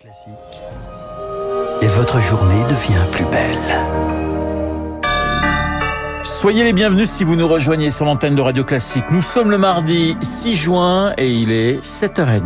Classique. Et votre journée devient plus belle. Soyez les bienvenus si vous nous rejoignez sur l'antenne de Radio Classique. Nous sommes le mardi 6 juin et il est 7h30.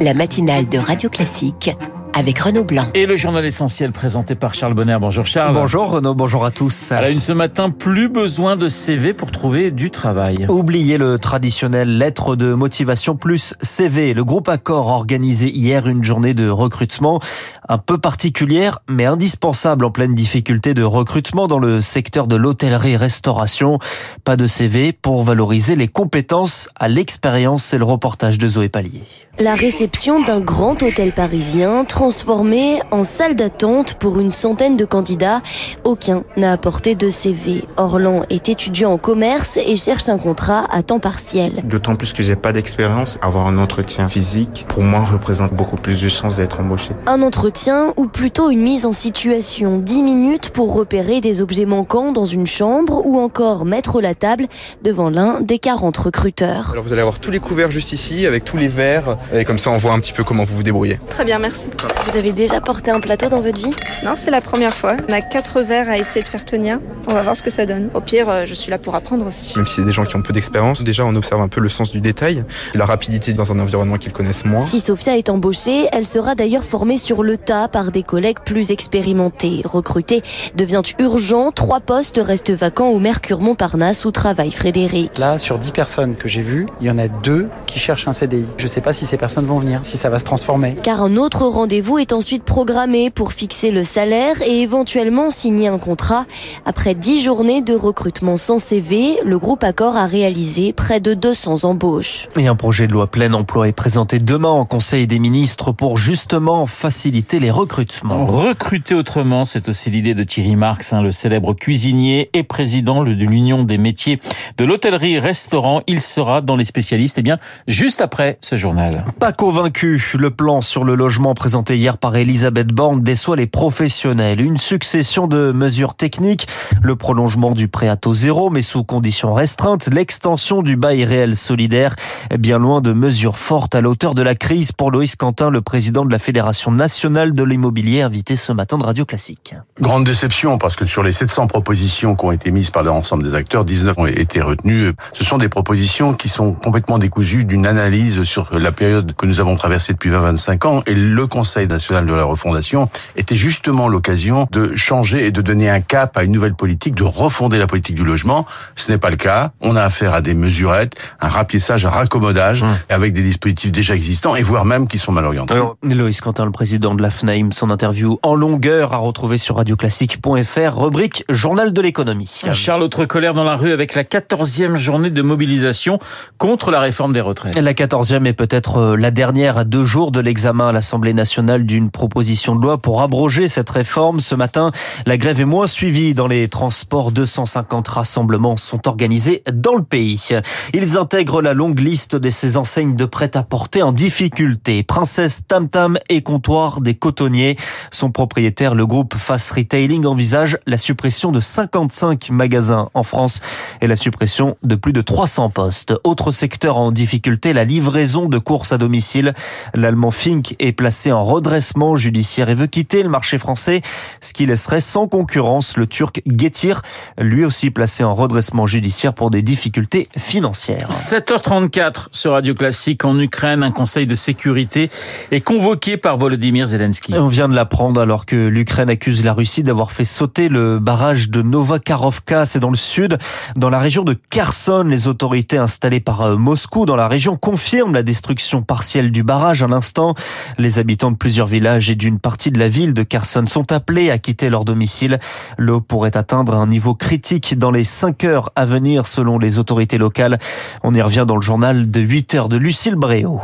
La matinale de Radio Classique avec Renaud Blanc. Et le journal essentiel présenté par Charles Bonner. Bonjour Charles. Bonjour Renaud, bonjour à tous. À la une ce matin, plus besoin de CV pour trouver du travail. Oubliez le traditionnel lettre de motivation plus CV. Le groupe Accor a organisé hier une journée de recrutement un peu particulière mais indispensable en pleine difficulté de recrutement dans le secteur de l'hôtellerie-restauration. Pas de CV pour valoriser les compétences à l'expérience. C'est le reportage de Zoé Pallier. La réception d'un grand hôtel parisien transformé en salle d'attente pour une centaine de candidats. Aucun n'a apporté de CV. Orlan est étudiant en commerce et cherche un contrat à temps partiel. D'autant plus que j'ai pas d'expérience, avoir un entretien physique, pour moi, représente beaucoup plus de chances d'être embauché. Un entretien ou plutôt une mise en situation. 10 minutes pour repérer des objets manquants dans une chambre ou encore mettre la table devant l'un des 40 recruteurs. Alors vous allez avoir tous les couverts juste ici avec tous les verres et comme ça on voit un petit peu comment vous vous débrouillez. Très bien, merci. Vous avez déjà porté un plateau dans votre vie? Non, c'est la première fois. On a quatre verres à essayer de faire tenir. On va voir ce que ça donne. Au pire, euh, je suis là pour apprendre aussi. Même si c'est des gens qui ont peu d'expérience, déjà on observe un peu le sens du détail, la rapidité dans un environnement qu'ils connaissent moins. Si Sophia est embauchée, elle sera d'ailleurs formée sur le tas par des collègues plus expérimentés. Recruter devient urgent. Trois postes restent vacants au Mercure Montparnasse où travaille Frédéric. Là, sur 10 personnes que j'ai vues, il y en a deux qui cherchent un CDI. Je ne sais pas si ces personnes vont venir, si ça va se transformer. Car un autre rendez-vous est ensuite programmé pour fixer le salaire et éventuellement signer un contrat. Après 10 journées de recrutement sans CV, le groupe Accor a réalisé près de 200 embauches. Et un projet de loi plein emploi est présenté demain en Conseil des ministres pour justement faciliter les recrutements. Recruter autrement, c'est aussi l'idée de Thierry Marx, hein, le célèbre cuisinier et président de l'Union des métiers de l'hôtellerie-restaurant. Il sera dans les spécialistes, eh bien, juste après ce journal. Pas convaincu, le plan sur le logement présenté hier par Elisabeth Borne déçoit les professionnels. Une succession de mesures techniques, le prolongement du prêt à taux zéro, mais sous conditions restreintes, l'extension du bail réel solidaire, bien loin de mesures fortes à l'auteur de la crise pour Loïs Quentin, le président de la Fédération nationale de l'immobilier, invité ce matin de Radio Classique. Grande déception, parce que sur les 700 propositions qui ont été mises par l'ensemble des acteurs, 19 ont été retenues. Ce sont des propositions qui sont complètement décousues d'une analyse sur la période que nous avons traversée depuis 20-25 ans, et le Conseil national de la refondation était justement l'occasion de changer et de donner un cap à une nouvelle politique, de refonder la politique du logement. Ce n'est pas le cas. On a affaire à des mesurettes, un rapissage, un raccommodage, Hum. avec des dispositifs déjà existants, et voire même qui sont mal orientés. Alors, Loïs Quentin, le président de la FNAIM, son interview en longueur à retrouver sur radioclassique.fr, rubrique Journal de l'économie. Charles, autre colère dans la rue avec la 14e journée de mobilisation contre la réforme des retraites. La 14e est peut-être euh, la dernière à deux jours de l'examen à l'Assemblée nationale d'une proposition de loi pour abroger cette réforme. Ce matin, la grève est moins suivie dans les transports. 250 rassemblements sont organisés dans le pays. Ils intègrent la longue liste de ces enseignes de prêt-à-porter en difficulté. Princesse Tam Tam et Comptoir des Cotonniers. Son propriétaire, le groupe Fast Retailing, envisage la suppression de 55 magasins en France et la suppression de plus de 300 postes. Autre secteur en difficulté, la livraison de courses à domicile. L'allemand Fink est placé en redressement judiciaire et veut quitter le marché français, ce qui laisserait sans concurrence le turc Getir, lui aussi placé en redressement judiciaire pour des difficultés financières. 7h34 sur Radio Classique en Ukraine, un conseil de sécurité est convoqué par Volodymyr Zelensky. On vient de l'apprendre alors que l'Ukraine accuse la Russie d'avoir fait sauter le barrage de Novakarovka, c'est dans le sud, dans la région de Kherson. Les autorités installées par euh, Moscou dans la région confirment la destruction partielle du barrage. À l'instant, les habitants de plusieurs villages et d'une partie de la ville de Kherson sont appelés à quitter leur domicile. L'eau pourrait atteindre un niveau critique dans les 5 heures à venir selon les autorités locales. On y revient dans le journal de 8 heures de Lucille Bréau.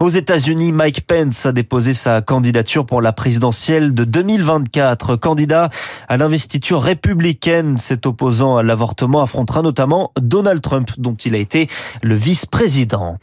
Aux États-Unis, Mike Pence a déposé sa candidature pour la présidentielle de 2024. Candidat à l'investiture républicaine, cet opposant à l'avortement affrontera notamment Donald Trump, dont il a été le vice-président.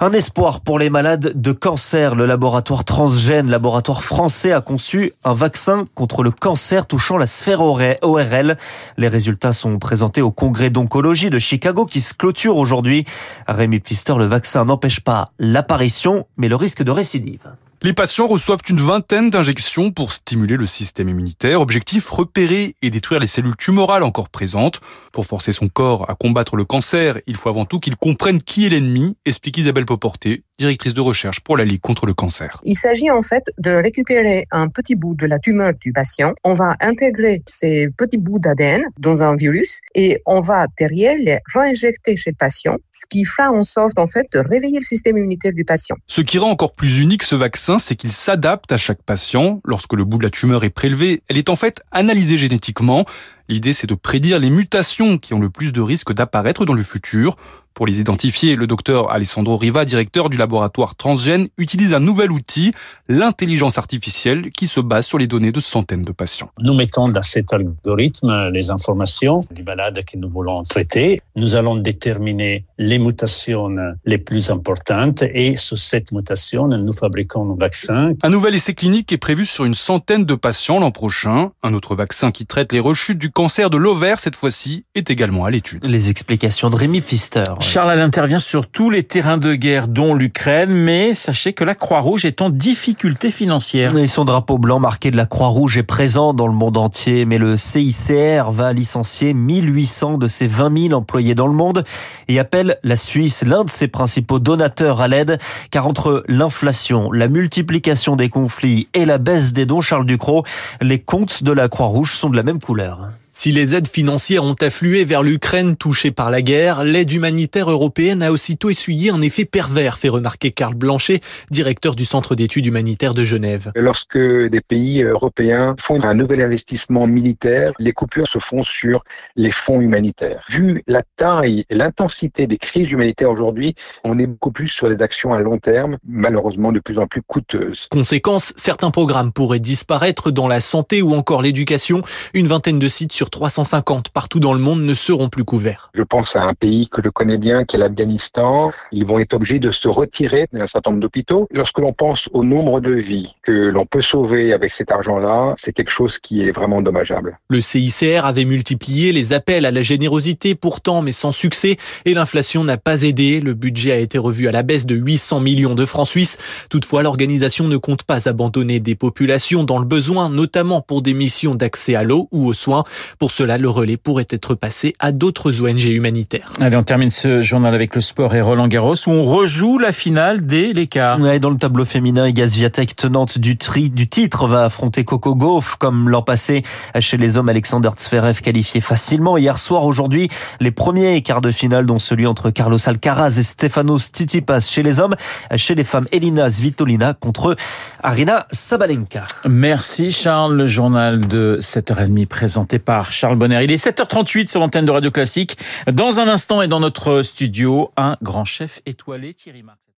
Un espoir pour les malades de cancer. Le laboratoire Transgène, laboratoire français, a conçu un vaccin contre le cancer touchant la sphère ORL. Les résultats sont présentés au congrès d'oncologie de Chicago qui se clôture aujourd'hui. Rémi Pfister, le vaccin n'empêche pas l'apparition, mais le risque de récidive. Les patients reçoivent une vingtaine d'injections pour stimuler le système immunitaire. Objectif, repérer et détruire les cellules tumorales encore présentes. Pour forcer son corps à combattre le cancer, il faut avant tout qu'il comprenne qui est l'ennemi, explique Isabelle Poporté, directrice de recherche pour la Ligue contre le cancer. Il s'agit en fait de récupérer un petit bout de la tumeur du patient. On va intégrer ces petits bouts d'ADN dans un virus et on va derrière les réinjecter chez le patient, ce qui fera en sorte en fait de réveiller le système immunitaire du patient. Ce qui rend encore plus unique ce vaccin, c'est qu'il s'adapte à chaque patient. Lorsque le bout de la tumeur est prélevé, elle est en fait analysée génétiquement. L'idée, c'est de prédire les mutations qui ont le plus de risques d'apparaître dans le futur. Pour les identifier, le docteur Alessandro Riva, directeur du laboratoire Transgène, utilise un nouvel outil, l'intelligence artificielle, qui se base sur les données de centaines de patients. Nous mettons dans cet algorithme les informations des malades que nous voulons traiter. Nous allons déterminer les mutations les plus importantes et sur cette mutation, nous fabriquons un vaccin. Un nouvel essai clinique est prévu sur une centaine de patients l'an prochain. Un autre vaccin qui traite les rechutes du cancer de l'ovaire, cette fois-ci, est également à l'étude. Les explications de Rémi Pfister. Charles, elle intervient sur tous les terrains de guerre, dont l'Ukraine, mais sachez que la Croix-Rouge est en difficulté financière. Et son drapeau blanc marqué de la Croix-Rouge est présent dans le monde entier, mais le CICR va licencier 1800 de ses 20 000 employés dans le monde et appelle la Suisse, l'un de ses principaux donateurs à l'aide, car entre l'inflation, la multiplication des conflits et la baisse des dons, Charles Ducrot, les comptes de la Croix-Rouge sont de la même couleur. Si les aides financières ont afflué vers l'Ukraine touchée par la guerre, l'aide humanitaire européenne a aussitôt essuyé un effet pervers, fait remarquer Karl Blanchet, directeur du Centre d'études humanitaires de Genève. Lorsque des pays européens font un nouvel investissement militaire, les coupures se font sur les fonds humanitaires. Vu la taille et l'intensité des crises humanitaires aujourd'hui, on est beaucoup plus sur des actions à long terme, malheureusement de plus en plus coûteuses. Conséquence, certains programmes pourraient disparaître dans la santé ou encore l'éducation. Une vingtaine de sites sur 350 partout dans le monde ne seront plus couverts. Je pense à un pays que je connais bien, qui est l'Afghanistan. Ils vont être obligés de se retirer d'un certain nombre d'hôpitaux. Lorsque l'on pense au nombre de vies que l'on peut sauver avec cet argent-là, c'est quelque chose qui est vraiment dommageable. Le CICR avait multiplié les appels à la générosité pourtant, mais sans succès, et l'inflation n'a pas aidé. Le budget a été revu à la baisse de 800 millions de francs suisses. Toutefois, l'organisation ne compte pas abandonner des populations dans le besoin, notamment pour des missions d'accès à l'eau ou aux soins. Pour cela, le relais pourrait être passé à d'autres ONG humanitaires. Allez, on termine ce journal avec le sport et Roland Garros où on rejoue la finale des l'écart. Ouais, dans le tableau féminin, Igaz Viatek, tenante du, tri, du titre, va affronter Coco Gauff comme l'an passé. Chez les hommes, Alexander Zverev qualifié facilement. Hier soir, aujourd'hui, les premiers quarts de finale, dont celui entre Carlos Alcaraz et Stefanos Tsitsipas chez les hommes. Chez les femmes, Elina Svitolina contre Arina Sabalenka. Merci Charles, le journal de 7h30 présenté Charles Bonner. Il est 7h38 sur l'antenne de Radio Classique. Dans un instant et dans notre studio, un grand chef étoilé, Thierry Marx.